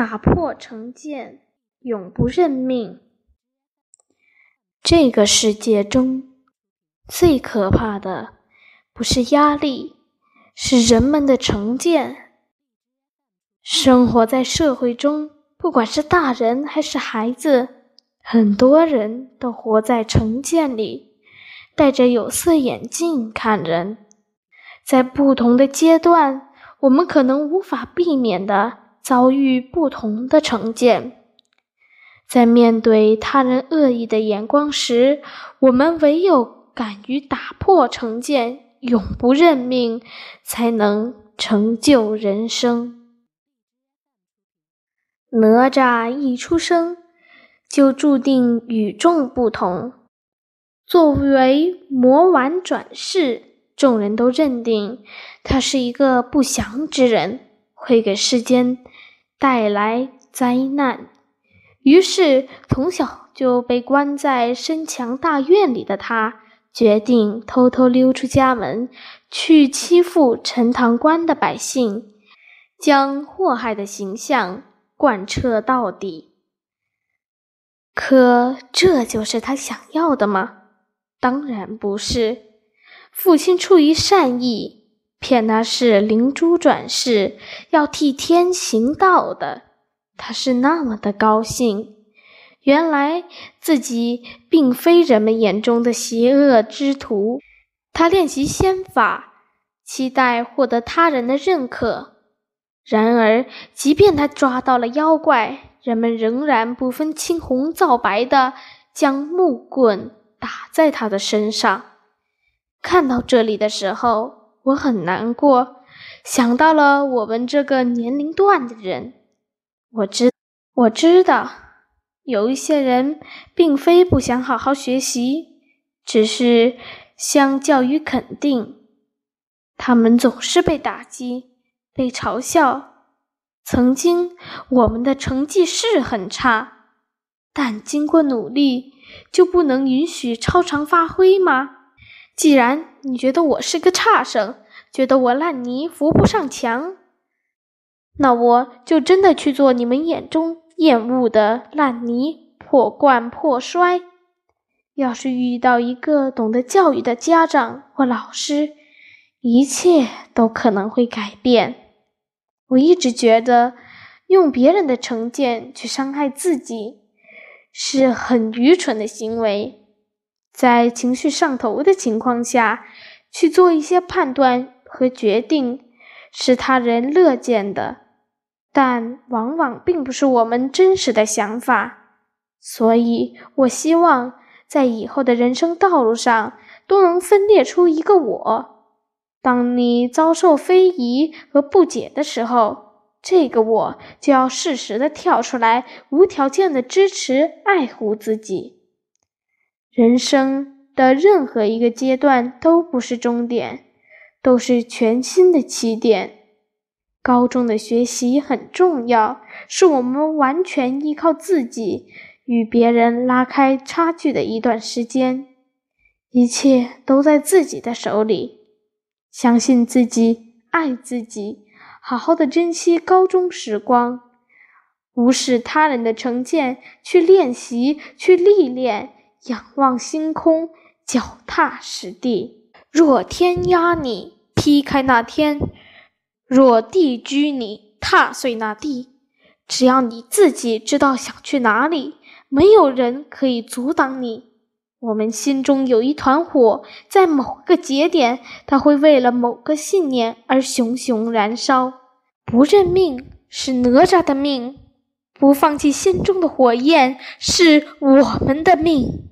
打破成见，永不认命。这个世界中最可怕的，不是压力，是人们的成见。生活在社会中，不管是大人还是孩子，很多人都活在成见里，戴着有色眼镜看人。在不同的阶段，我们可能无法避免的遭遇不同的成见。在面对他人恶意的眼光时，我们唯有敢于打破成见，永不认命，才能成就人生。哪吒一出生就注定与众不同。作为魔丸转世，众人都认定他是一个不祥之人，会给世间带来灾难。于是，从小就被关在深墙大院里的他，决定偷偷溜出家门，去欺负陈塘关的百姓，将祸害的形象。贯彻到底，可这就是他想要的吗？当然不是。父亲出于善意，骗他是灵珠转世，要替天行道的。他是那么的高兴，原来自己并非人们眼中的邪恶之徒。他练习仙法，期待获得他人的认可。然而，即便他抓到了妖怪，人们仍然不分青红皂白的将木棍打在他的身上。看到这里的时候，我很难过，想到了我们这个年龄段的人。我知我知道，有一些人并非不想好好学习，只是相较于肯定，他们总是被打击。被嘲笑，曾经我们的成绩是很差，但经过努力，就不能允许超常发挥吗？既然你觉得我是个差生，觉得我烂泥扶不上墙，那我就真的去做你们眼中厌恶的烂泥，破罐破摔。要是遇到一个懂得教育的家长或老师，一切都可能会改变。我一直觉得，用别人的成见去伤害自己，是很愚蠢的行为。在情绪上头的情况下，去做一些判断和决定，是他人乐见的，但往往并不是我们真实的想法。所以，我希望在以后的人生道路上，都能分裂出一个我。当你遭受非议和不解的时候，这个我就要适时的跳出来，无条件的支持、爱护自己。人生的任何一个阶段都不是终点，都是全新的起点。高中的学习很重要，是我们完全依靠自己，与别人拉开差距的一段时间。一切都在自己的手里。相信自己，爱自己，好好的珍惜高中时光，无视他人的成见，去练习，去历练，仰望星空，脚踏实地。若天压你，劈开那天；若地拘你，踏碎那地。只要你自己知道想去哪里，没有人可以阻挡你。我们心中有一团火，在某个节点，它会为了某个信念而熊熊燃烧。不认命是哪吒的命，不放弃心中的火焰是我们的命。